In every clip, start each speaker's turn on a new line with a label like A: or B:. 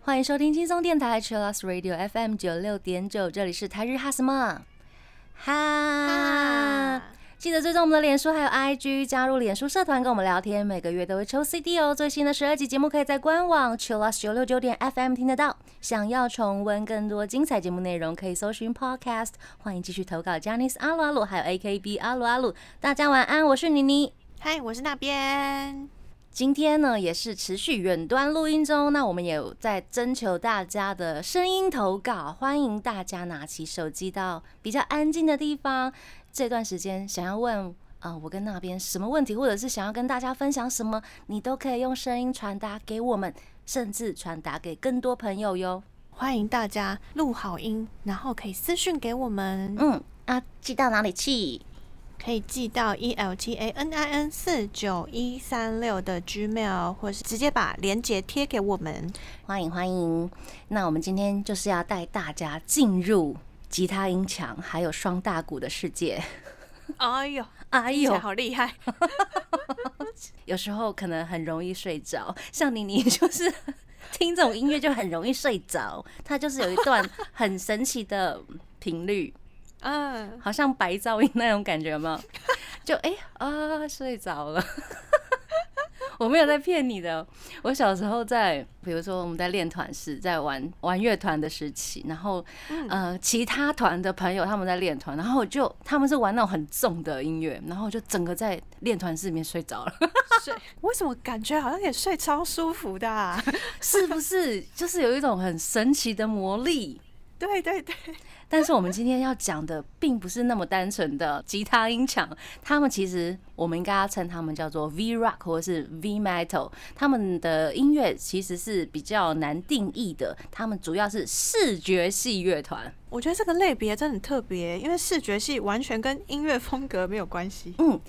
A: 欢迎收听轻松电台 Chillus Radio FM 九六点九，这里是台日哈什么哈。记得追踪我们的脸书还有 IG，加入脸书社团跟我们聊天，每个月都会抽 CD 哦。最新的十二集节目可以在官网 Chillus 九六九点 FM 听得到。想要重温更多精彩节目内容，可以搜寻 Podcast。欢迎继续投稿 j a n i c e 阿鲁阿鲁，还有 AKB 阿鲁阿鲁。大家晚安，我是妮妮。
B: 嗨，我是那边。
A: 今天呢，也是持续远端录音中。那我们也有在征求大家的声音投稿，欢迎大家拿起手机到比较安静的地方。这段时间想要问啊，我跟那边什么问题，或者是想要跟大家分享什么，你都可以用声音传达给我们，甚至传达给更多朋友哟。
B: 欢迎大家录好音，然后可以私讯给我们。
A: 嗯，啊，寄到哪里去？
B: 可以寄到 e l t a n i n 四九一三六的 Gmail，或是直接把链接贴给我们。
A: 欢迎欢迎！那我们今天就是要带大家进入吉他音墙还有双大鼓的世界。
B: 哎呦
A: 哎呦，
B: 好厉害！
A: 有时候可能很容易睡着，像你，你就是 听这种音乐就很容易睡着。它就是有一段很神奇的频率。嗯，好像白噪音那种感觉吗？就哎啊，睡着了。我没有在骗你的。我小时候在，比如说我们在练团时，在玩玩乐团的时期，然后呃，其他团的朋友他们在练团，然后就他们是玩那种很重的音乐，然后就整个在练团室里面睡着了。
B: 睡？为什么感觉好像也睡超舒服的？
A: 是不是？就是有一种很神奇的魔力。
B: 对对对。
A: 但是我们今天要讲的并不是那么单纯的吉他音墙，他们其实我们应该要称他们叫做 V Rock 或者是 V Metal，他们的音乐其实是比较难定义的，他们主要是视觉系乐团。
B: 我觉得这个类别真的很特别，因为视觉系完全跟音乐风格没有关系。
A: 嗯，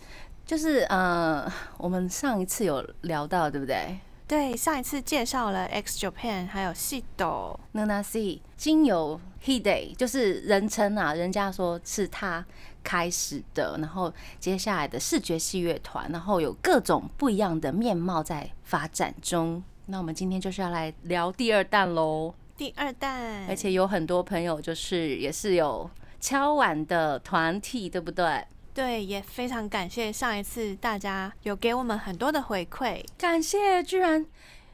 A: 就是呃，我们上一次有聊到，对不对？
B: 对，上一次介绍了 X Japan，还有细斗
A: Nana C，经由 Hide，就是人称啊，人家说是他开始的，然后接下来的视觉系乐团，然后有各种不一样的面貌在发展中。那我们今天就是要来聊第二弹喽，
B: 第二弹，
A: 而且有很多朋友就是也是有敲碗的团体，对不对？
B: 对，也非常感谢上一次大家有给我们很多的回馈，
A: 感谢居然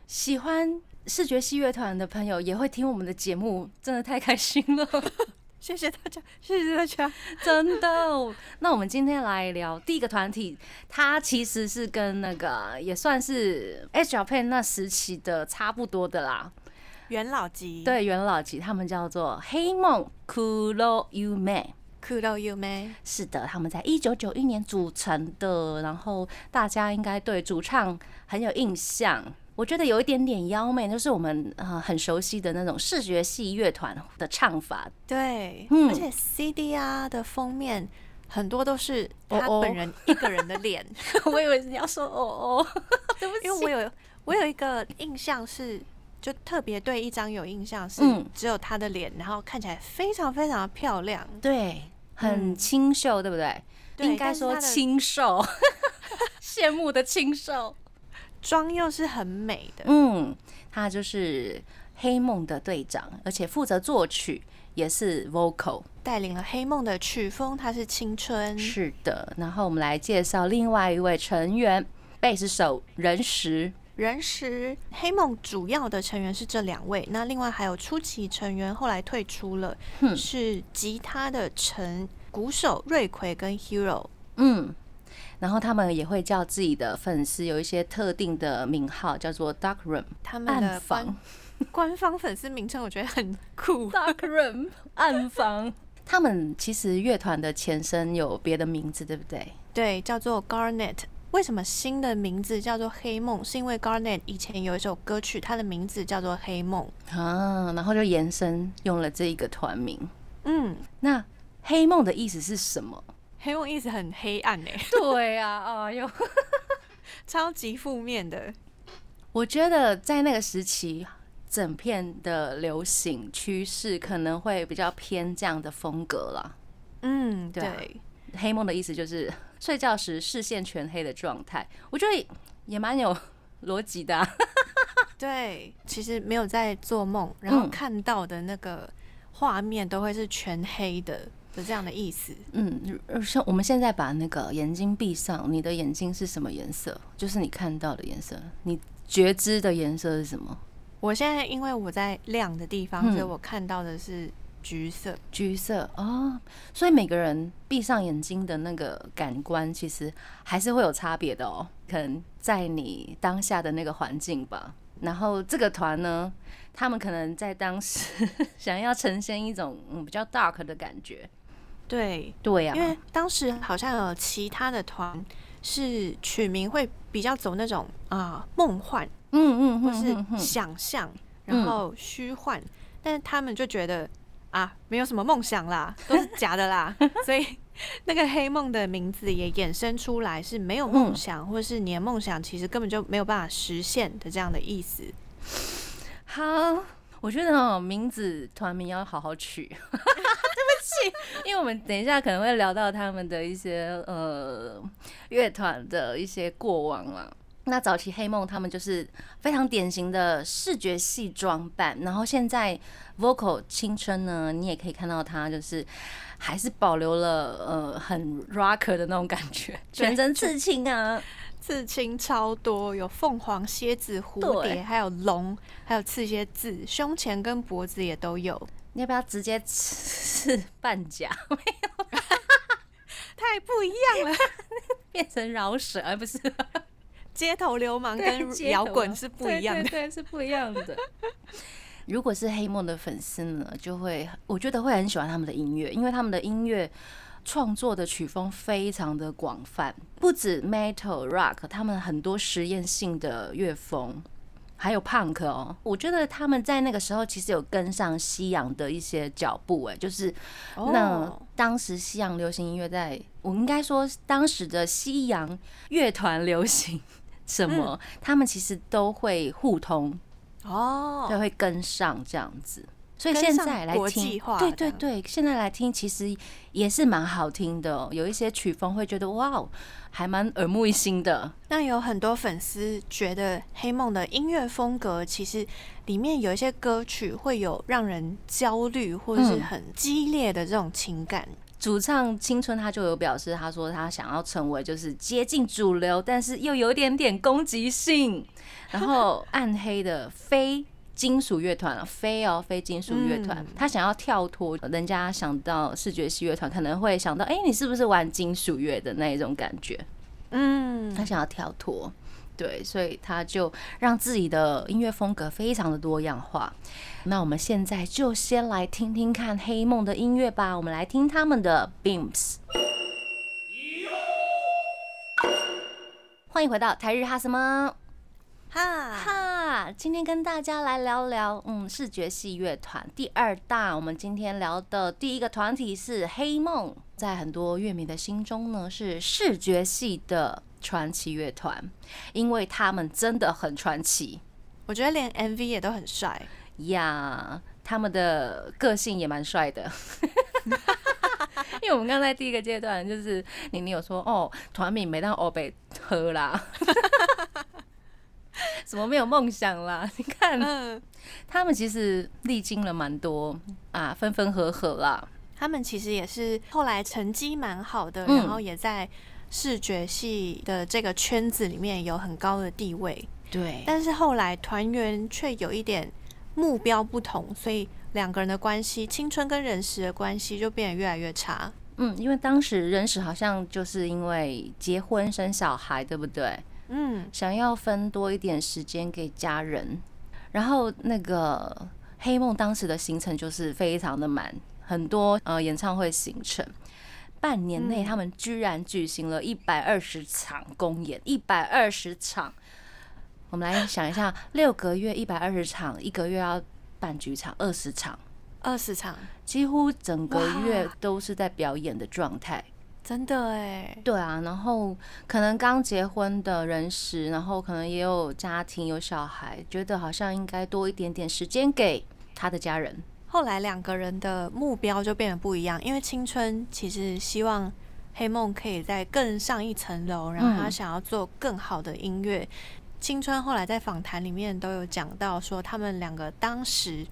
A: 喜欢视觉系乐团的朋友也会听我们的节目，真的太开心了，
B: 谢谢大家，谢谢大家，
A: 真的。那我们今天来聊第一个团体，它其实是跟那个也算是 H Japan 那时期的差不多的啦，
B: 元老级，
A: 对，元老级，他们叫做黑梦 Kuro Yume。
B: 酷到有没？
A: 是的，他们在一九九一年组成的，然后大家应该对主唱很有印象。我觉得有一点点妖媚，就是我们呃很熟悉的那种视觉系乐团的唱法。
B: 对，嗯，而且 CDR 的封面很多都是他本人一个人的脸。
A: 我以为你要说哦哦，对不起，
B: 因为我有我有一个印象是，就特别对一张有印象是只有他的脸，然后看起来非常非常的漂亮。
A: 对。很清秀，对不对？应该说清瘦，羡慕的清瘦，
B: 妆又是很美的。
A: 嗯，他就是黑梦的队长，而且负责作曲，也是 vocal，
B: 带领了黑梦的曲风。他是青春，
A: 是的。然后我们来介绍另外一位成员，贝斯手仁石。
B: 人时黑梦主要的成员是这两位，那另外还有初期成员后来退出了，是吉他的陈、鼓手瑞奎跟 Hero。
A: 嗯，然后他们也会叫自己的粉丝有一些特定的名号，叫做 Dark Room。
B: 他们的官 官方粉丝名称我觉得很酷，
A: Dark Room 暗房。他们其实乐团的前身有别的名字，对不对？
B: 对，叫做 Garnet。为什么新的名字叫做黑梦？是因为 Garnet 以前有一首歌曲，它的名字叫做黑梦
A: 啊，然后就延伸用了这一个团名。嗯，那黑梦的意思是什么？
B: 黑梦意思很黑暗哎。
A: 对啊，哎呦，
B: 超级负面的。
A: 我觉得在那个时期，整片的流行趋势可能会比较偏这样的风格了。
B: 嗯，对。
A: 黑梦的意思就是睡觉时视线全黑的状态，我觉得也蛮有 逻辑的、啊。
B: 对，其实没有在做梦，然后
A: 嗯
B: 看到的那个画面都会是全黑的的这样的意思。
A: 嗯，呃像我们现在把那个眼睛闭上，你的眼睛是什么颜色？就是你看到的颜色，你觉知的颜色是什么？
B: 我现在因为我在亮的地方，
A: 嗯
B: 所以我看到的是橘色。
A: 橘色哦，所以每个人闭上眼睛的那个感官，其实还是会有差别的哦。可能在你当下的那个环境吧。然后这个团呢，他们可能在当时 想要呈现一种嗯比较 dark 的感觉。
B: 对，
A: 对呀、
B: 因为当时好像有其他的团是取名会比较走那种啊梦幻，
A: 嗯嗯，
B: 或是想象，然后虚幻，但是他们就觉得啊没有什么梦想啦，都是假的啦，所以那个黑梦的名字也衍生出来是没有梦想，或是你的梦想其实根本就没有办法实现的这样的意思。
A: 好，我觉得哦，名字团名要好好取。对不起，因为我们等一下可能会聊到他们的一些呃乐团的一些过往啦。那早期黑梦他们就是非常典型的视觉系装扮，然后现在 vocal 青春呢，你也可以看到他就是还是保留了呃很 rocker 的那种感觉，全身刺青啊，
B: 刺青超多，有凤凰、蝎子、蝴蝶，还有龙，还有刺一些字，胸前跟脖子也都有。
A: 你要不要直接刺半甲？
B: 太不一样了，
A: 变成饶舌，而不是
B: 街头流氓跟摇滚是不一样的。
A: 对对对是不一样的。如果是黑梦的粉丝呢，就会我觉得会很喜欢他们的音乐，因为他们的音乐创作的曲风非常的广泛，不止 metal rock，他们很多实验性的乐风。还有 punk 哦，我觉得他们在那个时候其实有跟上西洋的一些脚步，哎，就是那
B: 哦
A: 当时西洋流行音乐在，我应该说当时的西洋乐团流行什么，他们其实都会互通，
B: 哦，
A: 都会跟上这样子。所以现在来听对对对，现在来听其实也是蛮好听的哦、有一些曲风会觉得哇哦，还蛮耳目一新的。
B: 那有很多粉丝觉得黑梦的音乐风格，其实里面有一些歌曲会有让人焦虑或者是
A: 嗯
B: 很激烈的这种情感。
A: 主唱青春他就有表示，他说他想要成为就是接近主流，但是又有一点点攻击性，然后 暗黑的非金属乐团啊，非哦非金属乐团
B: 嗯，
A: 他想要跳脱人家想到视觉系乐团，可能会想到，哎、你是不是玩金属乐的那一种感觉？
B: 嗯。
A: 他，想要跳脱，对，所以他就让自己的音乐风格非常的多样化。那我们现在就先来听听看黑梦的音乐吧，我们来听他们的 Beams。欢迎回到台日哈什么
B: 哈，
A: 哈？今天跟大家来聊聊，嗯，视觉系乐团第二大。我们今天聊的第一个团体是黑梦，在很多乐迷的心中呢，是视觉系的传奇乐团，因为他们真的很传奇
B: 我觉得连 MV 也都很帅。
A: 呀。他们的个性也蛮帅的，因为我们刚才第一个阶段就是妮妮有说哦，团名没当欧北喝啦，什么没有梦想啦？你看，他们其实历经了蛮多啊，分分合合啦。
B: 他们其实也是后来成绩蛮好的，然后也在视觉系的这个圈子里面有很高的地位。
A: 对，
B: 但是后来团员却有一点目标不同，所以两个人的关系，青春跟人时的关系就变得越来越差。
A: 嗯，因为当时人史好像就是因为结婚生小孩，对不对？
B: 嗯，
A: 想要分多一点时间给家人，然后那个黑梦当时的行程就是非常的满，很多呃演唱会行程。半年内，
B: 嗯
A: 他们居然举行了一百二十场公演，一百二十场。我们来想一下，六个月一百二十场，一个月要办几场二十场，
B: 二十场，
A: 几乎整个月都是在表演的状态。
B: 真的哎，
A: 对啊，然后可能刚结婚的人士，然后可能也有家庭有小孩，觉得好像应该多一点点时间给他的家人。
B: 后来两个人的目标就变得不一样，因为青春其实希望黑梦可以再更上一层楼，然后他
A: 嗯
B: 想要做更好的音乐。青春后来在访谈里面都有讲到说，他们两个当时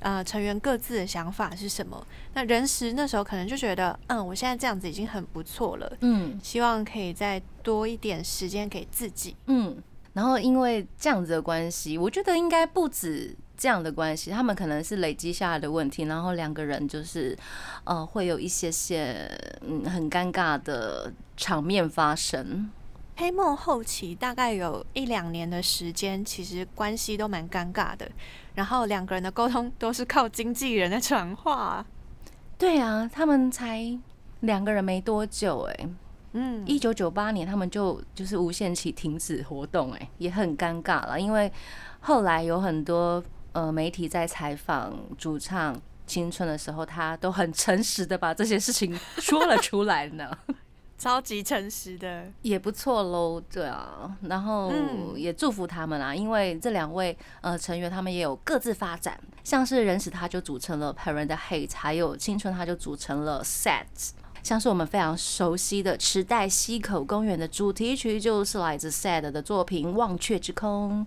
B: 呃成员各自的想法是什么。那人时那时候可能就觉得，嗯，我现在这样子已经很不错了，
A: 嗯
B: 希望可以再多一点时间给自己。
A: 嗯，然后因为这样子的关系，我觉得应该不止这样的关系，他们可能是累积下来的问题，然后两个人就是呃会有一些些嗯很尴尬的场面发生。
B: 黑梦后期大概有一两年的时间，其实关系都蛮尴尬的。然后两个人的沟通都是靠经纪人的传话。
A: 对啊，他们才两个人没多久哎、
B: 嗯，
A: 一九九八年他们就就是无限期停止活动哎、也很尴尬了，因为后来有很多呃媒体在采访主唱青春的时候，他都很诚实的把这些事情说了出来呢。
B: 超级诚实的。
A: 也不错喽，对啊，然后
B: 嗯
A: 也祝福他们啊，因为这两位呃成员他们也有各自发展，像是人使他就组成了 Parent Hate，还有青春他就组成了 Set。像是我们非常熟悉的池袋西口公园的主题曲，就是来自 Sad 的作品《忘却之空》。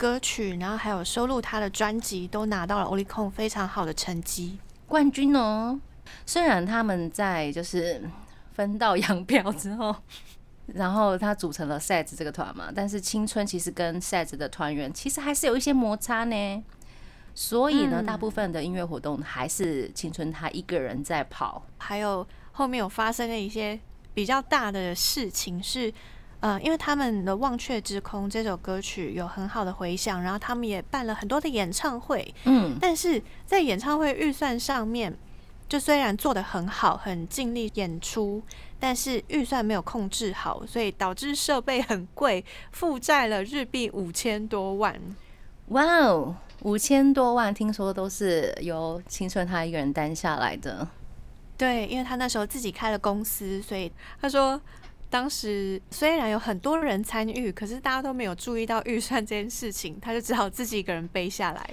B: 歌曲，然后还有收录他的专辑，都拿到了 i c o n 非常好的成绩。
A: 冠军哦。虽然他们在就是分道扬镳之后，然后他组成了 SET 这个团嘛，但是青春其实跟 SET 的团员其实还是有一些摩擦呢。所以呢，
B: 嗯
A: 大部分的音乐活动还是青春他一个人在跑。
B: 还有后面有发生了一些比较大的事情是，呃，因为他们的《忘却之空》这首歌曲有很好的回响，然后他们也办了很多的演唱会，
A: 嗯，
B: 但是在演唱会预算上面，就虽然做的很好，很尽力演出，但是预算没有控制好，所以导致设备很贵，负债了日币五千多万。
A: 哇哦，五千多万，听说都是由青春他一个人担下来的。
B: 对，因为他那时候自己开了公司，所以他说。当时虽然有很多人参与，可是大家都没有注意到预算这件事情，他就只好自己一个人背下来。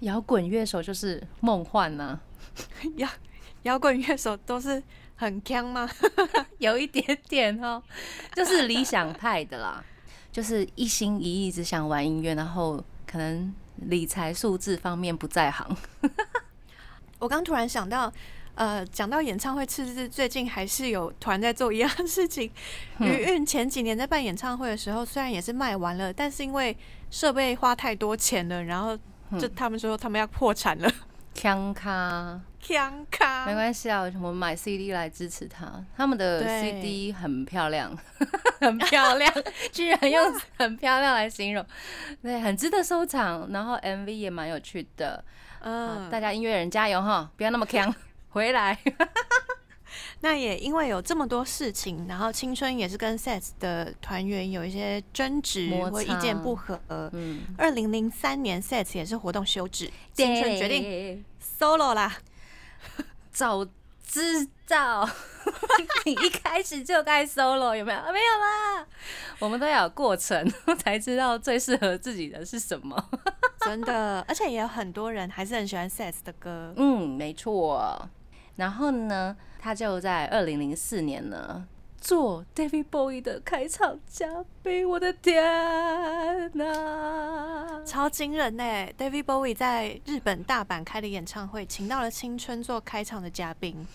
A: 摇滚乐手就是梦幻呢、
B: 摇摇滚乐手都是很强吗？
A: 有一点点哦，就是理想派的啦，就是一心一意只想玩音乐，然后可能理财数字方面不在行。
B: 我刚突然想到，呃，讲到演唱会，赤字最近还是有团在做一样的事情。
A: 嗯
B: 余韵前几年在办演唱会的时候，虽然也是卖完了，但是因为设备花太多钱了，然后就
A: 嗯
B: 他们说他们要破产了。
A: 枪咖
B: 强卡
A: 没关系啊，我们买 CD 来支持他，他们的 CD 很漂亮，很漂亮，居然用很漂亮来形容，对，很值得收藏。然后 MV 也蛮有趣的，啊
B: 嗯，
A: 大家音乐人加油哈，不要那么强，回来。
B: 那也因为有这么多事情，然后青春也是跟 SET 的团员有一些争执或意见不合。
A: 嗯，
B: 二零零三年 SET 也是活动休止，青春决定
A: 定
B: solo 啦。
A: 早知道 你一开始就该 solo 有没有？啊没有啦，我们都要有过程才知道最适合自己的是什么。
B: 真的，而且也有很多人还是很喜欢 SET 的歌。
A: 嗯，没错。然后呢，他就在二零零四年呢做 David Bowie 的开场嘉宾。我的天哪！
B: 超惊人呢！David Bowie 在日本大阪开的演唱会，请到了青春做开场的嘉宾。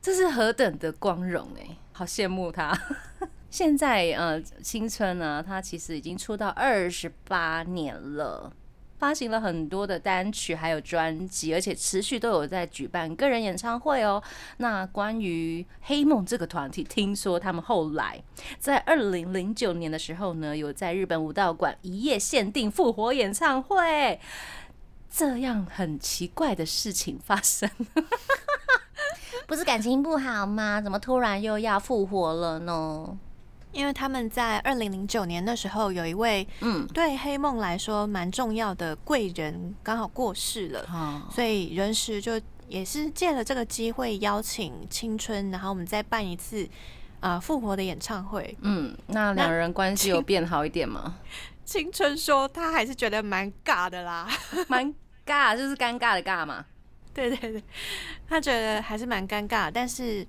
A: 这是何等的光荣哎，好羡慕他。现在呃，青春呢，他其实已经出道二十八年了，发行了很多的单曲，还有专辑，而且持续都有在举办个人演唱会哦。那关于黑梦这个团体，听说他们后来在二零零九年的时候呢，有在日本武道馆一夜限定复活演唱会，这样很奇怪的事情发生。不是感情不好吗？怎么突然又要复活了呢？
B: 因为他们在二零零九年的时候，有一位
A: 嗯，
B: 对黑梦来说蛮重要的贵人刚好过世了，
A: 好，
B: 所以人时就也是借了这个机会邀请青春，然后我们再办一次啊复活的演唱会。
A: 嗯，那两人关系有变好一点吗？
B: 青春说他还是觉得蛮尬的啦，
A: 蛮尬，就是尴尬的尬嘛。
B: 对对对，他觉得还是蛮尴尬，但是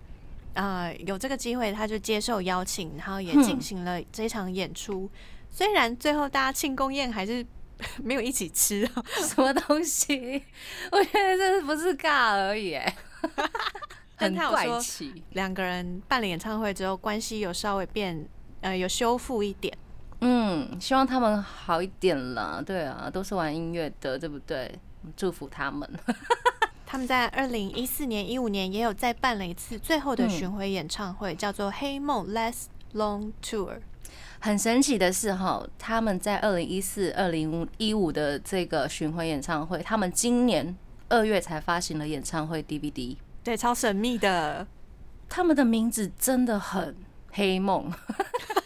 B: 呃有这个机会，他就接受邀请，然后也
A: 嗯
B: 进行了这场演出。虽然最后大家庆功宴还是 没有一起吃哦，
A: 什么东西？我觉得这不是尬而已，哎，很怪奇。
B: 两个人办了演唱会之后，关系有稍微变呃有修复一点。
A: 嗯，希望他们好一点啦。对啊，都是玩音乐的，对不对？祝福他们。
B: 他们在二零一四年、一五年也有再办了一次最后的
A: 嗯
B: 巡回演唱会，叫做《黑梦 Last Long Tour》。
A: 很神奇的是哈，他们在二零一四、二零一五的这个巡回演唱会，他们今年二月才发行了演唱会 DVD。
B: 对，超神秘的。
A: 他们的名字真的很黑梦。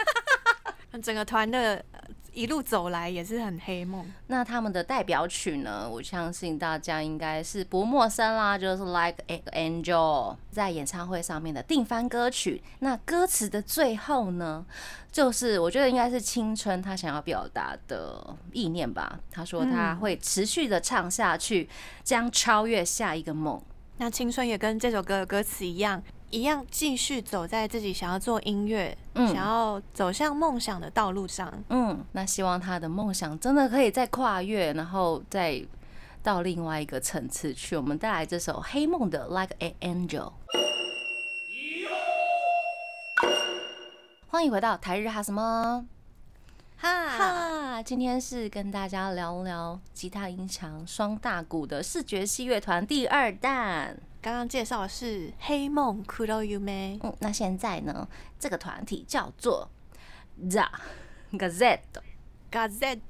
B: 整个团的呃一路走来也是很黑梦。
A: 那他们的代表曲呢？我相信大家应该是不陌生啦，就是《Like an Angel》在演唱会上面的定番歌曲。那歌词的最后呢，就是我觉得应该是青春他想要表达的意念吧。他说他
B: 嗯
A: 会持续的唱下去，将超越下一个梦。
B: 那青春也跟这首歌的歌词一样，一样继续走在自己想要做音乐、
A: 嗯
B: 想要走向梦想的道路上。
A: 嗯，那希望他的梦想真的可以再跨越，然后再到另外一个层次去。我们带来这首黑梦的《Like an Angel》。欢迎回到台日哈什么
B: 哈，
A: 哈？今天是跟大家聊聊吉他音墙双大鼓的视觉系乐团第二弹。
B: 刚刚介绍的是黑梦 Kuro Yume，
A: 嗯，那现在呢，这个团体叫做 The
B: Gazette，Gazette。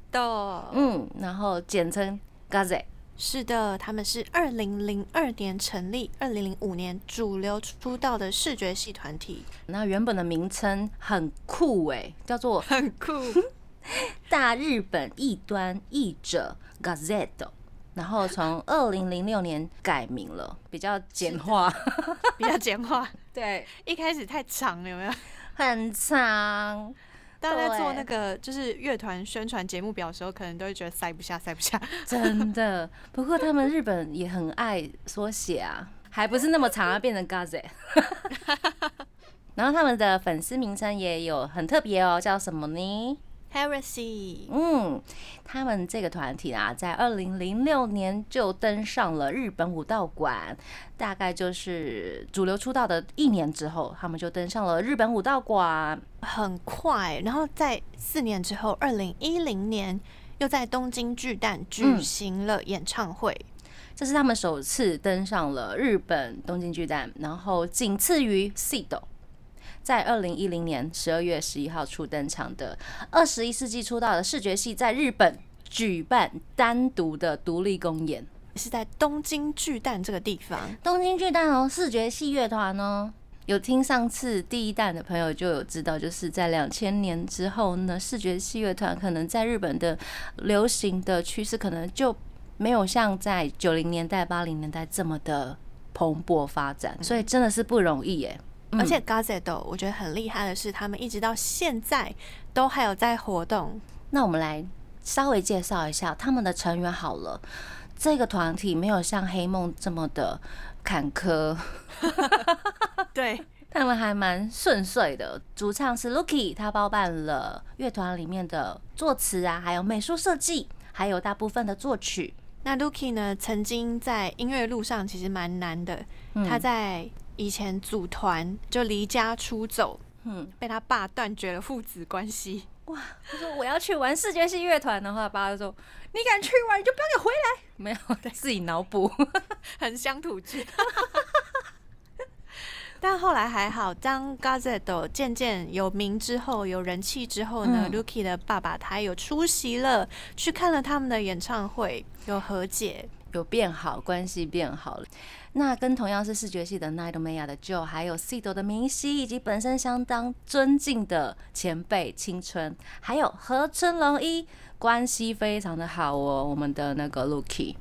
A: 嗯，然后简称 Gazette。
B: 是的，他们是二零零二年成立，二零零五年主流出道的视觉系团体，
A: 那原本的名称很酷诶，叫做
B: 很酷。
A: 大日本异端译者 Gazette，然后从 二零零六年改名了，比较简化。
B: 比较简化，
A: 对，
B: 一开始太长了，有没有？
A: 很长。
B: 大家在做那个就是乐团宣传节目表的时候，可能都会觉得塞不下，塞不下。
A: 真的。不过他们日本也很爱缩写啊，还不是那么长啊，变成 Gazette。然后他们的粉丝名称也有很特别哦，叫什么呢？
B: Heresy，
A: 嗯，他们这个团体啊，在二零零六年就登上了日本武道馆，大概就是主流出道的一年之后，他们就登上了日本武道馆。
B: 很快，然后在四年之后，二零一零年又在东京巨蛋举行了演唱会。
A: 这是他们首次登上了日本东京巨蛋，然后仅次于 Seed。在二零一零年十二月十一号初登场的二十一世纪出道的视觉系，在日本举办单独的独立公演。
B: 是在东京巨蛋这个地方，
A: 东京巨蛋哦，视觉系乐团哦。有听上次第一弹的朋友就有知道，就是在两千年之后呢，视觉系乐团可能在日本的流行的趋势，可能就没有像在九零年代、八零年代这么的蓬勃发展，所以真的是不容易耶。
B: 而且 Gazette 我觉得很厉害的是，他们一直到现在都还有在活动。
A: 那我们来稍微介绍一下他们的成员好了。这个团体没有像黑梦这么的坎坷，
B: 对，
A: 他们还蛮顺遂的。主唱是 Lucky，他包办了乐团里面的作词啊，还有美术设计，还有大部分的作曲。
B: 那 Lucky 呢，曾经在音乐路上其实蛮难的。
A: 嗯
B: 他在以前组团就离家出走，
A: 嗯，
B: 被他爸断绝了父子关系。
A: 哇他说我要去玩世界系乐团的话，爸就说你敢去玩，你就不要给回来。没有，自己脑补。
B: 很乡土剧。但后来还好，当 Gazette 渐渐有名之后，有人气之后呢、
A: 嗯
B: ，Lucky 的爸爸他有出席了，去看了他们的演唱会，有和解。
A: 有变好，关系变好了。那跟同样是视觉系的 Nightmare 的 Joe，还有 C 斗的明熙，以及本身相当尊敬的前辈青春，还有和春龙一，关系非常的好哦。我们的那个 Lucky，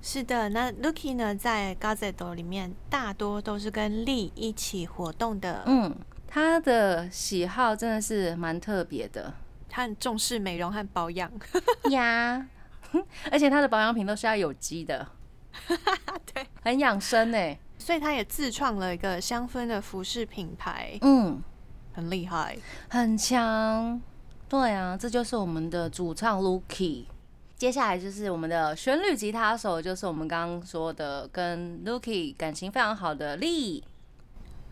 B: 是的，那 Lucky 呢，在 Gazette 里面大多都是跟丽一起活动的。
A: 嗯，他的喜好真的是蛮特别的
B: 他很重视美容和保养。
A: 呀，而且他的保养品都是要有机的，
B: 对，
A: 很养生哎。
B: 所以他也自创了一个香氛的服饰品牌，
A: 嗯，
B: 很厉害。
A: 很强。对啊，这就是我们的主唱 Lucky。接下来就是我们的旋律吉他手，就是我们刚刚说的跟 Lucky 感情非常好的 Lee。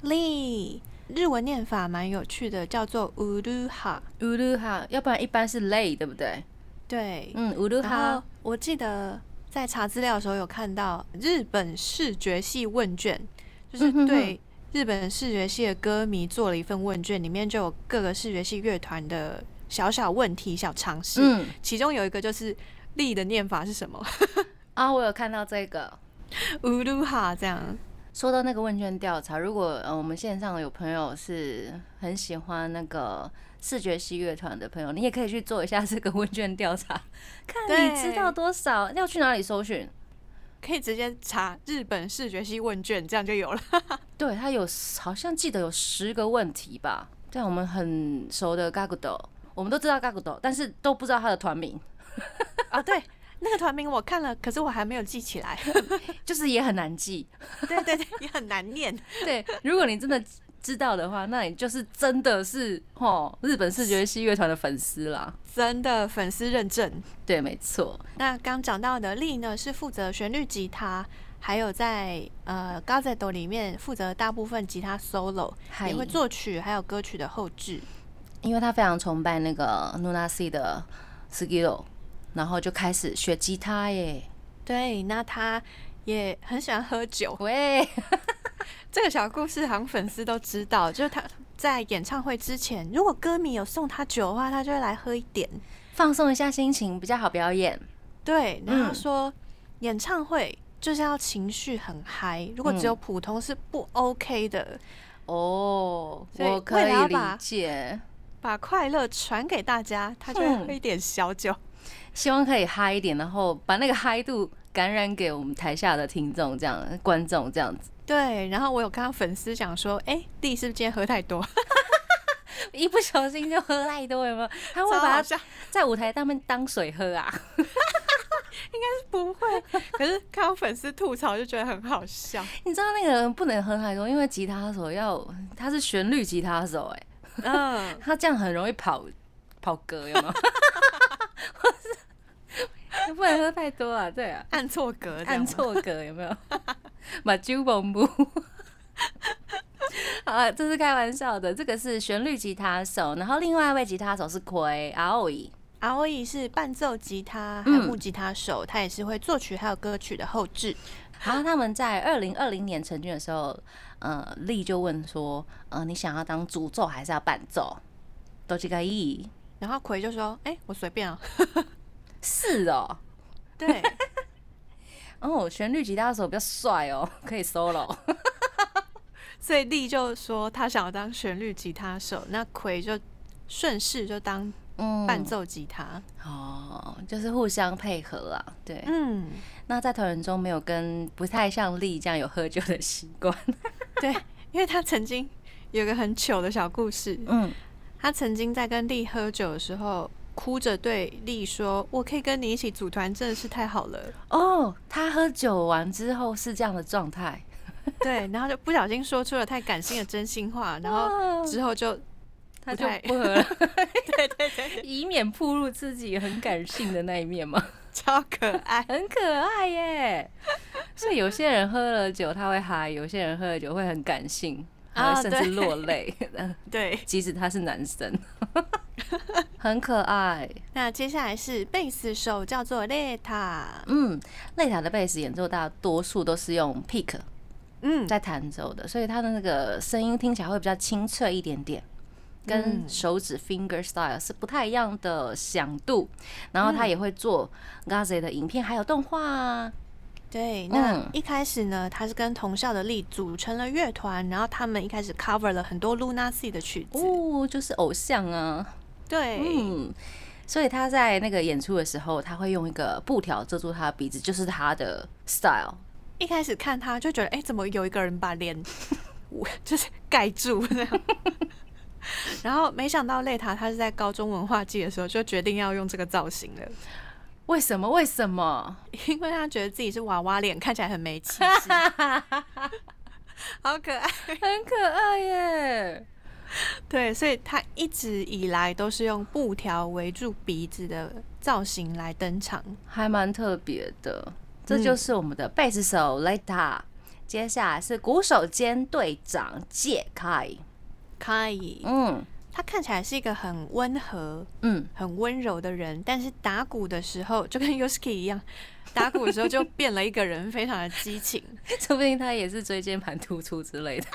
B: Lee 日文念法蛮有趣的，叫做乌鲁哈。
A: 乌鲁哈，要不然一般是 Lay，对不对？
B: 对，
A: 嗯，乌鲁
B: 然
A: 哈
B: 后，我记得在查资料的时候有看到日本视觉系问卷，就是对日本视觉系的歌迷做了一份问卷，里面就有各个视觉系乐团的小小问题、小尝试。
A: 嗯，
B: 其中有一个就是“力”的念法是什么？
A: 啊，我有看到这个。
B: 乌鲁哈这样。
A: 说到那个问卷调查，如果呃我们线上有朋友是很喜欢那个视觉系乐团的朋友，你也可以去做一下这个问卷调查，看你知道多少，要去哪里搜寻。
B: 可以直接查日本视觉系问卷，这样就有了。
A: 对，他有好像记得有十个问题吧。对，我们很熟的 Gagudo，我们都知道 Gagudo，但是都不知道他的团名，
B: 啊，对，那个团名我看了，可是我还没有记起来。
A: 就是也很难记。
B: 对对对，也很难念。
A: 对，如果你真的知道的话，那你就是真的是哦日本视觉系乐团的粉丝啦。
B: 真的粉丝认证。
A: 对，没错。
B: 那刚讲到的力呢，是负责旋律吉他，还有在呃 Gazette 里面负责大部分吉他 solo，
A: 嗨
B: 也会作曲，还有歌曲的后置。
A: 因为他非常崇拜那个 Nuna C 的 skill，然后就开始学吉他耶。
B: 对，那他也很喜欢喝酒。
A: 喂，
B: 这个小故事好像粉丝都知道，就是他在演唱会之前，如果歌迷有送他酒的话，他就会来喝一点。
A: 放松一下心情比较好表演。
B: 对，然后说、演唱会就是要情绪很嗨，如果只有普通是不 OK 的。
A: 哦，我可以理解，
B: 把快乐传给大家，他就喝一点小酒。
A: 希望可以嗨一点，然后把那个嗨度感染给我们台下的听众，这样观众这样子，
B: 对，然后我有看到粉丝讲说，哎、弟是不是今天喝太多？
A: 一不小心就喝太多，有没有？他会把它在舞台上面当水喝啊？
B: 应该是不会，可是看到粉丝吐槽就觉得很好笑。
A: 你知道那个人不能喝太多，因为吉他手要他是旋律吉他手、哎。
B: 嗯，
A: 他这样很容易跑跑歌，有没有？不能喝太多啊，对啊，
B: 按错格，
A: 按。错格有没有？把酒蹦不。好了，这是开玩笑的。这个是旋律吉他手，然后另外一位吉他手是葵阿欧伊。
B: 阿欧伊是伴奏吉他还有木吉他手，他也是会作曲还有歌曲的后置。
A: 然后他们在二零二零年成军的时候，呃，丽就问说，呃，你想要当主奏还是要伴奏？都这个意
B: 然后葵就说：“哎、我随便啊。
A: 是哦，”
B: 对，
A: 哦，旋律吉他手比较帅哦，可以 solo。
B: 所以丽就说他想要当旋律吉他手，那葵就顺势就当
A: 嗯
B: 伴奏吉他。
A: 哦，就是互相配合啊。对，
B: 嗯，
A: 那在团员中没有跟不太像丽这样有喝酒的习惯。
B: 对，因为他曾经有个很糗的小故事，
A: 嗯，
B: 他曾经在跟丽喝酒的时候，哭着对丽说：“我可以跟你一起组团，真的是太好了。
A: 哦，他喝酒完之后是这样的状态，”
B: 对，然后就不小心说出了太感性的真心话，然后之后就
A: 他就
B: 不
A: 喝了，
B: 对对对，
A: 以免暴露自己很感性的那一面嘛，
B: 超可爱。
A: 很可爱耶。所以有些人喝了酒他会嗨，有些人喝了酒会很感性，甚至落泪，
B: 对，
A: 即使他是男生，很可爱。
B: 那接下来是贝斯手，叫做列塔。
A: 嗯，擂塔的贝斯演奏大多数都是用 pick
B: 嗯，
A: 在弹奏的，所以他的那个声音听起来会比较清脆一点点，跟
B: 嗯
A: 手指 finger style 是不太一样的响度。然后他
B: 嗯
A: 也会做 Gaze 的影片，还有动画啊。
B: 对。那
A: 嗯
B: 一开始呢，他是跟同校的力组成了乐团，然后他们一开始 cover 了很多 Luna C 的曲子。
A: 哦，就是偶像啊。
B: 对，
A: 嗯，所以他在那个演出的时候，他会用一个布条遮住他的鼻子，就是他的 style。
B: 一开始看他就觉得，哎、怎么有一个人把脸我就是盖住这样？然后没想到雷塔他是在高中文化季的时候就决定要用这个造型了，
A: 为什么？为什么？
B: 因为他觉得自己是娃娃脸，看起来很没气质。好可爱。
A: 很可爱耶。
B: 对，所以他一直以来都是用布条围住鼻子的造型来登场。
A: 还蛮特别的。这就是我们的贝斯手 Leta，接下来是鼓手兼队长介凯。
B: 可以，
A: 嗯
B: 他看起来是一个很温和、
A: 嗯，
B: 很温柔的人，但是打鼓的时候就跟 Yuski 一样，打鼓的时候就变了一个人，非常的激情。
A: 说不定他也是椎间盘突出之类的。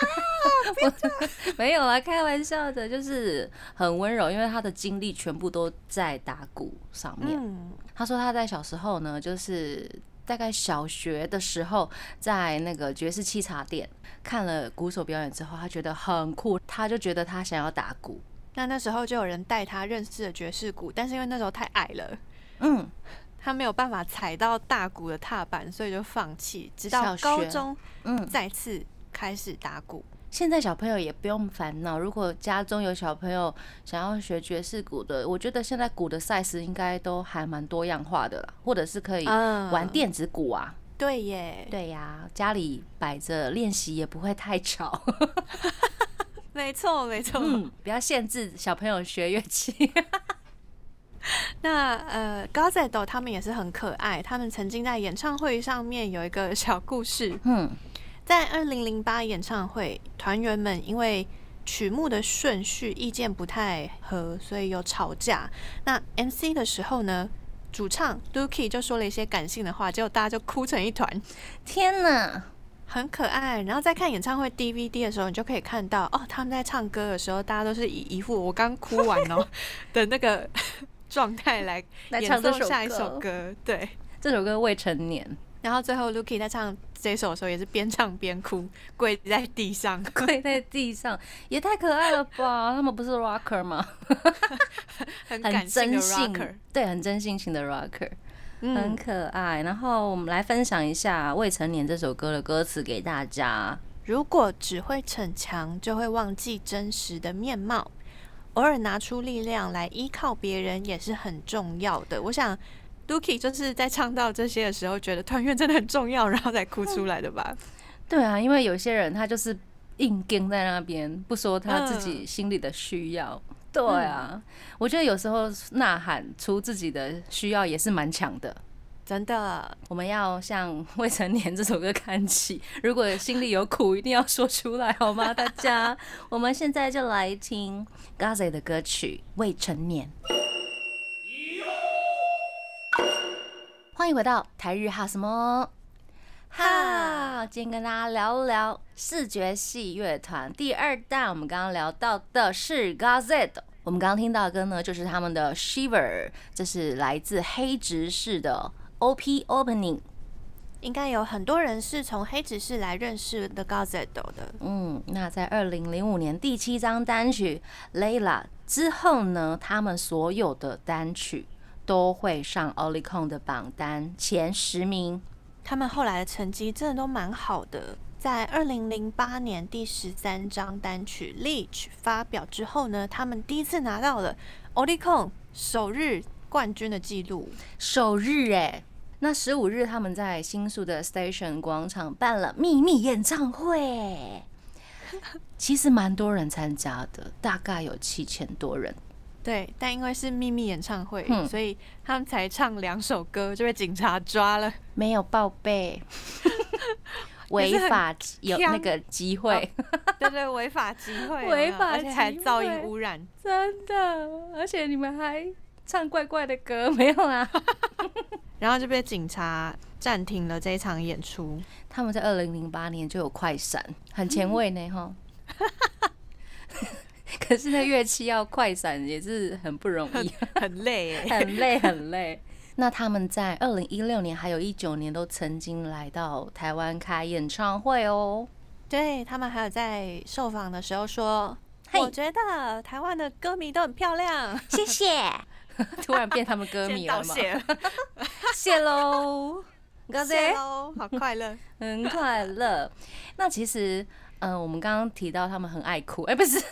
A: 我 没有啦，开玩笑的，就是很温柔，因为他的精力全部都在打鼓上面。
B: 嗯，
A: 他说他在小时候呢，就是大概小学的时候，在那个爵士器茶店看了鼓手表演之后，他觉得很酷，他就觉得他想要打鼓。
B: 那那时候就有人带他认识了爵士鼓，但是因为那时候太矮了。
A: 嗯，
B: 他没有办法踩到大鼓的踏板，所以就放弃。直到高中
A: 嗯，
B: 再次开始打鼓。
A: 现在小朋友也不用烦恼，如果家中有小朋友想要学爵士鼓的，我觉得现在鼓的 size 应该都还蛮多样化的啦，或者是可以
B: 嗯
A: 玩电子鼓啊。
B: 对耶，
A: 对呀、家里摆着练习也不会太吵。
B: 没错没错。
A: 嗯，不要限制小朋友学乐器。
B: 那呃 g a z e t 他们也是很可爱，他们曾经在演唱会上面有一个小故事。
A: 嗯
B: 在二零零八演唱会，团员们因为曲目的顺序意见不太合，所以有吵架。那 MC 的时候呢，主唱 Dookie 就说了一些感性的话，结果大家就哭成一团，
A: 天哪，
B: 很可爱。然后在看演唱会 DVD 的时候，你就可以看到哦，他们在唱歌的时候，大家都是以一副我刚哭完哦 的那个 状态来演
A: 来唱这首
B: 奏下一首
A: 歌
B: 歌。对，
A: 这首歌未成年，
B: 然后最后 Lucky 在唱这首的时候，也是边唱边哭，跪在地上。
A: 跪在地上，也太可爱了吧？他们不是 rocker 吗？
B: 很
A: 很
B: 感性的
A: 真性
B: rocker，，
A: 对，很真性情的 rocker，很
B: 嗯，
A: 可爱。然后我们来分享一下《未成年》这首歌的歌词给大家。
B: 如果只会逞强，就会忘记真实的面貌。偶尔拿出力量来依靠别人也是很重要的。我想 Dookie 就是在唱到这些的时候，觉得团圆真的很重要，然后才哭出来的吧。
A: 对啊，因为有些人他就是硬跟在那边，不说他自
B: 嗯
A: 己心里的需要。对啊，我觉得有时候呐喊出自己的需要也是蛮强的。
B: 真的，
A: 我们要向《未成年》这首歌看齐，如果心里有苦，一定要说出来，好吗？大家，我们现在就来听 Gaze 的歌曲《未成年》。欢迎回到台日哈什么哈？今天跟大家聊聊视觉系乐团第二弹。我们刚刚聊到的是 Gaze。我们刚刚听到的歌呢，就是他们的 Shiver，这是来自黑执事的 OP Opening。
B: 应该有很多人是从黑执事来认识 The Gazette 的。
A: 嗯，那在二零零五年第七张单曲《Layla》之后呢，他们所有的单曲都会上 Oricon 的榜单前十名。
B: 他们后来的成绩真的都蛮好的。在二零零八年第十三张单曲《Leech》发表之后呢，他们第一次拿到了 Oricon 首日冠军的记录。
A: 首日哎，那十五日他们在新宿的 Station 广场办了秘密演唱会，其实蛮多人参加的，大概有七千多人。
B: 对，但因为是秘密演唱会，
A: 嗯
B: 所以他们才唱两首歌就被警察抓了。
A: 没有报备，违法有那个机会，
B: 对对，违法机会
A: 违法
B: 而且还噪音污染。
A: 真的，而且你们还唱怪怪的歌，没有啊？
B: 然后就被警察暂停了这一场演出。
A: 他们在二零零八年就有快闪，很前卫呢，哈。可是那乐器要快闪也是很不容易，
B: 很累哎。
A: 很累 很累。那他们在二零一六年还有一九年都曾经来到台湾开演唱会哦。
B: 对他们还有在受访的时候说，
A: 嘿
B: 我觉得台湾的歌迷都很漂亮。
A: 谢谢。突然变他们歌迷了吗？
B: 谢，
A: 谢喽，高
B: 谢
A: 姐
B: 喽，好快乐。
A: 很快乐。那其实，嗯、我们刚刚提到他们很爱哭，哎、不是，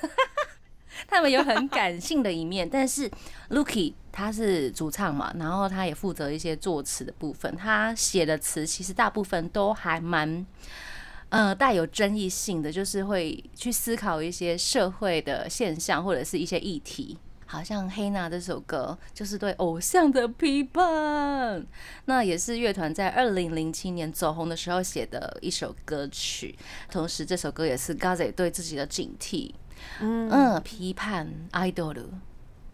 A: 他们有很感性的一面。但是 Lucky 他是主唱嘛，然后他也负责一些作词的部分。他写的词其实大部分都还蛮，呃带有争议性的，就是会去思考一些社会的现象或者是一些议题。好像黑娜这首歌就是对偶像的批判，那也是乐团在二零零七年走红的时候写的一首歌曲。同时，这首歌也是 Gaze 对自己的警惕，嗯，批判 idol。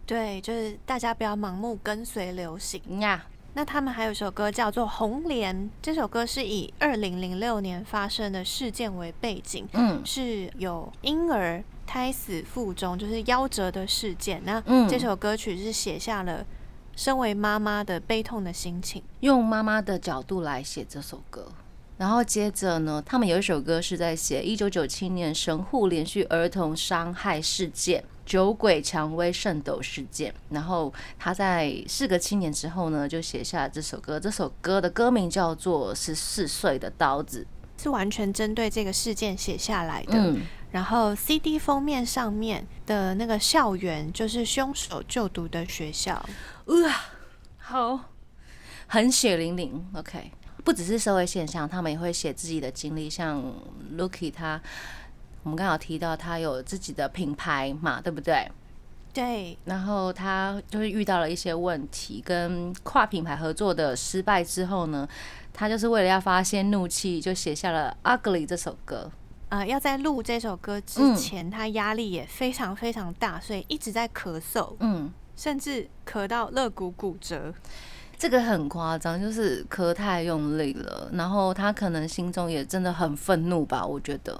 B: 对，就是大家不要盲目跟随流行
A: 呀。
B: 那他们还有一首歌叫做《红莲》，这首歌是以二零零六年发生的事件为背景，嗯，是有婴儿。胎死腹中就是夭折的事件。那这首歌曲是写下了身为妈妈的悲痛的心情，
A: 用妈妈的角度来写这首歌。然后接着呢，他们有一首歌是在写一九九七年神户连续儿童伤害事件——酒鬼蔷薇圣斗事件。然后他在事隔七年之后呢，就写下这首歌。这首歌的歌名叫做《十四岁的刀子》，
B: 是完全针对这个事件写下来的。然后 CD 封面上面的那个校园就是凶手就读的学校，
A: 哇，好，很血淋淋。OK，不只是社会现象，他们也会写自己的经历。像 Lucky 他，我们刚好提到他有自己的品牌嘛，对不对？
B: 对。
A: 然后他就是遇到了一些问题，跟跨品牌合作的失败之后呢，他就是为了要发泄怒气，就写下了《Ugly》这首歌。
B: 呃，要在录这首歌之前，他压力也非常非常大，所以一直在咳嗽，嗯，甚至咳到肋骨骨折，
A: 这个很夸张，就是磕太用力了。然后他可能心中也真的很愤怒吧，我觉得。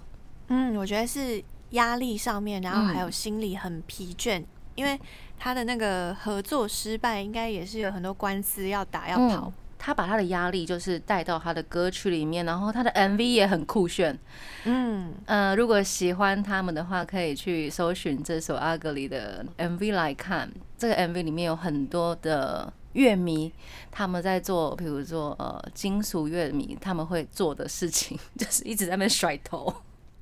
B: 嗯，我觉得是压力上面，然后还有心里很疲倦，因为他的那个合作失败，应该也是有很多官司要打要跑。
A: 他把他的压力就是带到他的歌曲里面，然后他的 MV 也很酷炫。嗯呃，如果喜欢他们的话，可以去搜寻这首《阿格里》的 MV 来看。这个 MV 里面有很多的乐迷，他们在做，比如说呃，金属乐迷他们会做的事情，就是一直在那边甩头。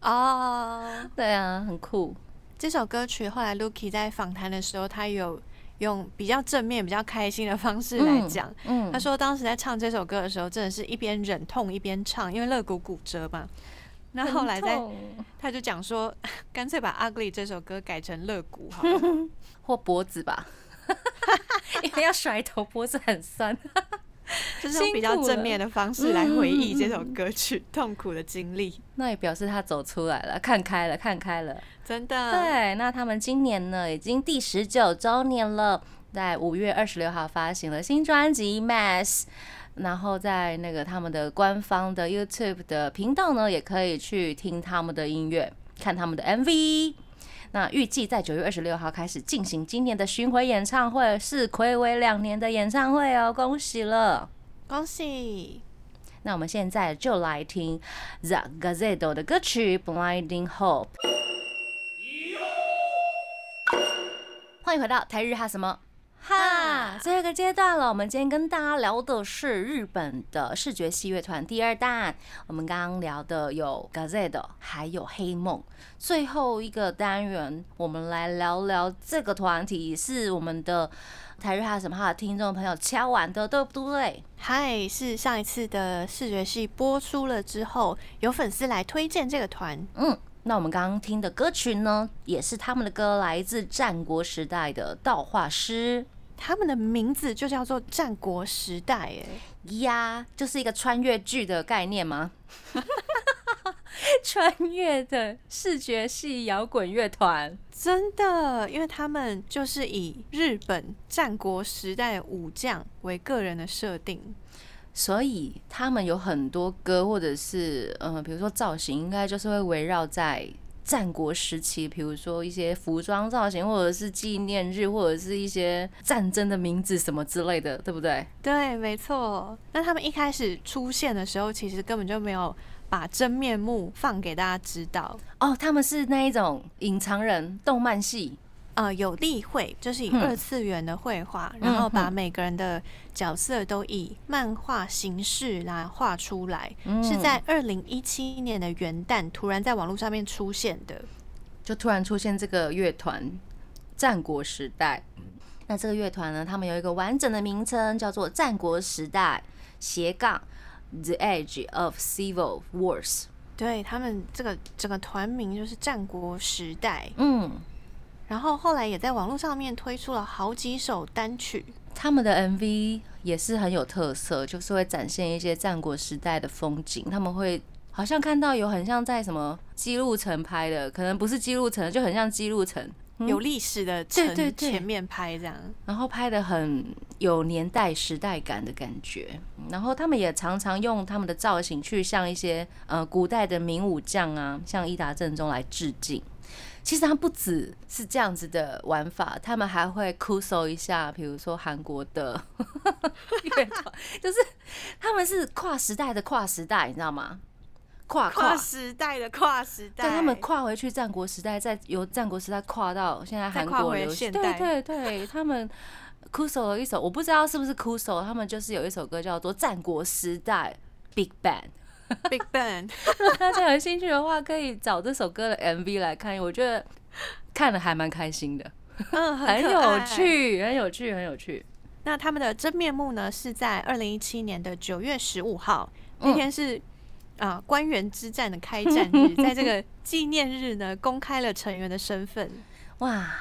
A: 哦，对啊，很酷。
B: 这首歌曲后来 Lucky 在访谈的时候，他有。用比较正面、比较开心的方式来讲，嗯他说当时在唱这首歌的时候，真的是一边忍痛一边唱，因为肋骨骨折嘛。那后来在，他就讲说，干脆把《Ugly》这首歌改成肋骨好了，
A: 或脖子吧，因为要甩头，脖子很酸。
B: 就是用比较正面的方式来回忆这首歌曲痛苦的经历，
A: 那也表示他走出来了，看开了，看开了，
B: 真的。
A: 对，那他们今年呢，已经第十九周年了，在五月二十六号发行了新专辑《Mass》，然后在那个他们的官方的 YouTube 的频道呢，也可以去听他们的音乐，看他们的 MV。那预计在九月二十六号开始进行今年的巡回演唱会，是暌违两年的演唱会哦，恭喜了，
B: 恭喜！
A: 那我们现在就来听 The Gazelle 的歌曲《Blinding Hope》。欢迎回到台日哈什么？哈，最后一个阶段了。我们今天跟大家聊的是日本的视觉系乐团第二弹。我们刚刚聊的有 Gazette，还有黑梦。最后一个单元，我们来聊聊这个团体，是我们的台日哈什么哈的听众朋友敲完的，对不对？
B: 嗨，是上一次的视觉系播出了之后，有粉丝来推荐这个团。
A: 嗯。那我们刚刚听的歌曲呢，也是他们的歌，来自战国时代的道化师，
B: 他们的名字就叫做战国时代，
A: 哎呀，就是一个穿越剧的概念吗？穿越的视觉系摇滚乐团，
B: 真的，因为他们就是以日本战国时代武将为个人的设定。
A: 所以他们有很多歌，或者是呃，比如说造型，应该就是会围绕在战国时期，比如说一些服装造型，或者是纪念日，或者是一些战争的名字什么之类的，对不对？
B: 对，没错。那他们一开始出现的时候，其实根本就没有把真面目放给大家知道。
A: 哦，他们是那一种隐藏人，动漫系。
B: 呃，有例绘，就是以二次元的绘画，然后把每个人的角色都以漫画形式来画出来，是在二零一七年的元旦突然在网络上面出现的，
A: 就突然出现这个乐团战国时代。那这个乐团呢，他们有一个完整的名称，叫做战国时代斜杠 The Edge of Civil Wars。
B: 对他们这个整个团名就是战国时代，
A: 嗯，
B: 然后后来也在网络上面推出了好几首单曲。
A: 他们的 MV 也是很有特色，就是会展现一些战国时代的风景。他们会好像看到有很像在什么记录城拍的，可能不是记录城，就很像记录城。
B: 有历史的城前面拍这样，
A: 然后拍的很有年代时代感的感觉。然后他们也常常用他们的造型去向一些呃古代的名武将啊，像伊达正宗来致敬。其实他不只是这样子的玩法，他们还会酷搜一下，比如说韩国的乐团，就是他们是跨时代的跨时代，你知道吗？跨
B: 跨。时代的跨时代，
A: 对他们跨回去战国时代，再由战国时代跨到现在韩国流行，对对对，他们酷手的一首，我不知道是不是酷手，他们就是有一首歌叫做《战国时代》Big Bang，Big
B: Bang，
A: 大家有兴趣的话，可以找这首歌的 MV 来看，我觉得看了还蛮开心的，
B: 嗯，
A: 很 有趣，很有趣，很有趣。
B: 那他们的真面目呢，是在二零一七年的九月十五号那天是。啊，官员之战的开战日，在这个纪念日呢，公开了成员的身份。
A: 哇，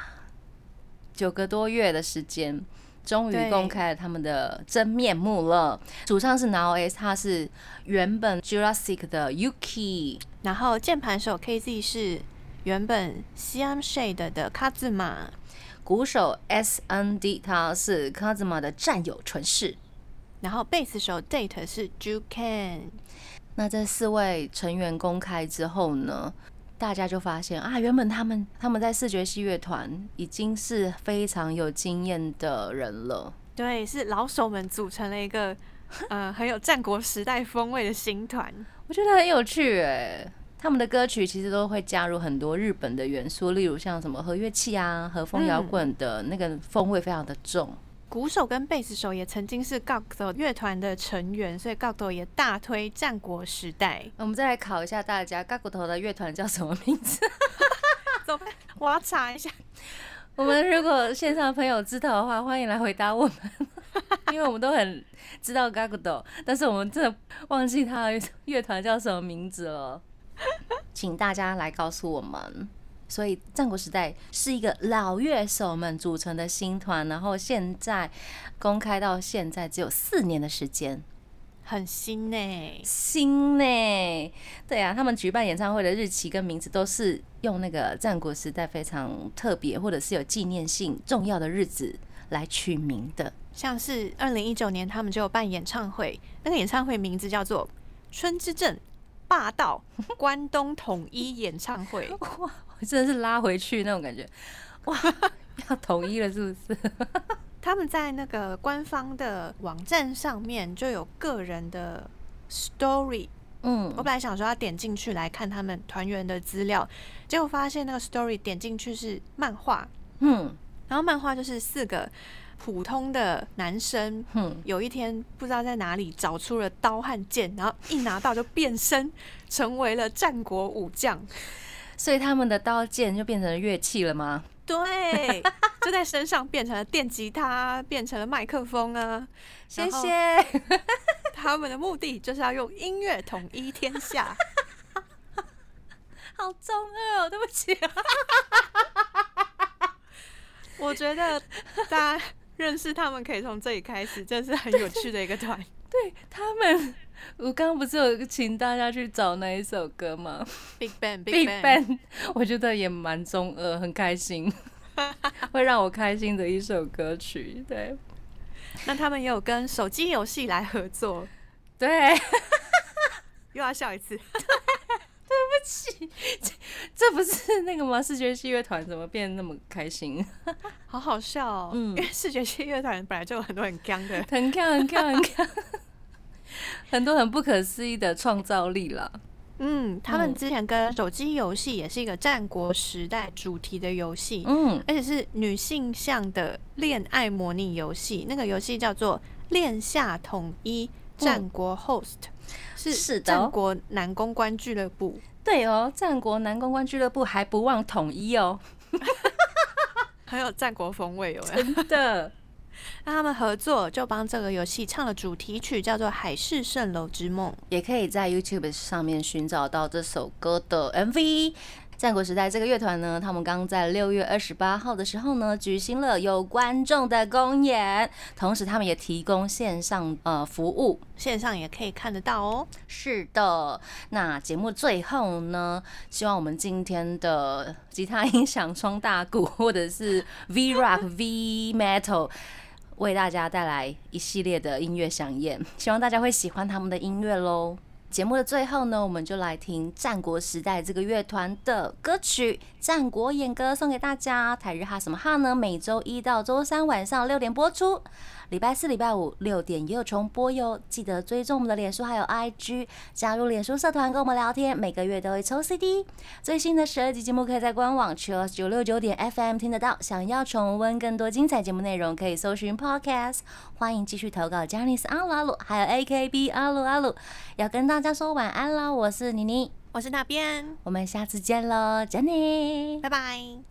A: 九个多月的时间，终于公开了他们的真面目了。主唱是 Now S，他是原本 Jurassic 的 Yuki，
B: 然后键盘手 KZ 是原本 CM Shade 的 Kazuma，
A: 鼓手 SND 他是 Kazuma 的战友纯世，
B: 然后贝斯手 Date 是 Jukan。
A: 那这四位成员公开之后呢，大家就发现啊，原本他们他们在视觉系乐团已经是非常有经验的人了。
B: 对，是老手们组成了一个呃很有战国时代风味的新团，
A: 我觉得很有趣哎。他们的歌曲其实都会加入很多日本的元素，例如像什么和乐器啊、和风摇滚的那个风味非常的重。
B: 鼓手跟贝斯手也曾经是 GOT 乐团的成员，所以 GOT 也大推战国时代。
A: 我们再来考一下大家，GOT 的乐团叫什么名字？
B: 走，我要查一下。
A: 我们如果线上朋友知道的话，欢迎来回答我们，因为我们都很知道 GOT，但是我们真的忘记他的乐团叫什么名字了，请大家来告诉我们。所以战国时代是一个老乐手们组成的新团，然后现在公开到现在只有四年的时间，
B: 很新呢，
A: 新呢。对啊，他们举办演唱会的日期跟名字都是用那个战国时代非常特别或者是有纪念性重要的日子来取名的，
B: 像是二零一九年他们就有办演唱会，那个演唱会名字叫做《春之镇霸道关东统一演唱会》。
A: 真的是拉回去那种感觉，哇，要统一了是不是？
B: 他们在那个官方的网站上面就有个人的 story，嗯，我本来想说要点进去来看他们团员的资料，结果发现那个 story 点进去是漫画，嗯，然后漫画就是四个普通的男生，嗯，有一天不知道在哪里找出了刀和剑，然后一拿到就变身成为了战国武将。
A: 所以他们的刀剑就变成了乐器了吗？
B: 对，就在身上变成了电吉他，变成了麦克风啊！
A: 谢谢。
B: 他们的目的就是要用音乐统一天下。
A: 好中二哦，对不起。
B: 我觉得大家认识他们可以从这里开始，这是很有趣的一个团。
A: 对他们。我刚刚不是有请大家去找那一首歌吗
B: ？Big Bang，Big
A: Bang，我觉得也蛮中二，很开心，会让我开心的一首歌曲。对，
B: 那他们也有跟手机游戏来合作，
A: 对，
B: 又要笑一次，
A: 对不起，这这不是那个吗？视觉系乐团怎么变那么开心？
B: 好好笑哦，嗯，因为视觉系乐团本来就有很多很刚的，
A: 很刚，很刚，很强。很多很不可思议的创造力了。
B: 嗯，他们之前跟手机游戏也是一个战国时代主题的游戏，嗯，而且是女性向的恋爱模拟游戏。那个游戏叫做《恋夏统一战国 Host》，是
A: 是
B: 战国男公关俱乐部。
A: 对哦，战国男公关俱乐部还不忘统一哦，
B: 很有战国风味哦，
A: 真的。
B: 那他们合作就帮这个游戏唱了主题曲，叫做《海市蜃楼之梦》，
A: 也可以在 YouTube 上面寻找到这首歌的 MV。战国时代这个乐团呢，他们刚在六月二十八号的时候呢，举行了有观众的公演，同时他们也提供线上呃服务，
B: 线上也可以看得到哦。
A: 是的，那节目最后呢，希望我们今天的吉他音响双大鼓或者是 V Rock V Metal 为大家带来一系列的音乐响宴，希望大家会喜欢他们的音乐喽。节目的最后呢，我们就来听战国时代这个乐团的歌曲《战国演歌》，送给大家。台日哈什么哈呢？每周一到周三晚上六点播出。礼拜四、礼拜五六点也有重播哟，记得追踪我们的脸书还有 IG，加入脸书社团跟我们聊天，每个月都会抽 CD。最新的十二集节目可以在官网 Cheers 九六九点 FM 听得到。想要重温更多精彩节目内容，可以搜寻 Podcast。欢迎继续投稿 j a n i c e 阿鲁阿鲁，还有 AKB 阿鲁阿鲁。要跟大家说晚安了，我是妮妮，
B: 我是那边，
A: 我们下次见喽 j a n n y
B: 拜拜。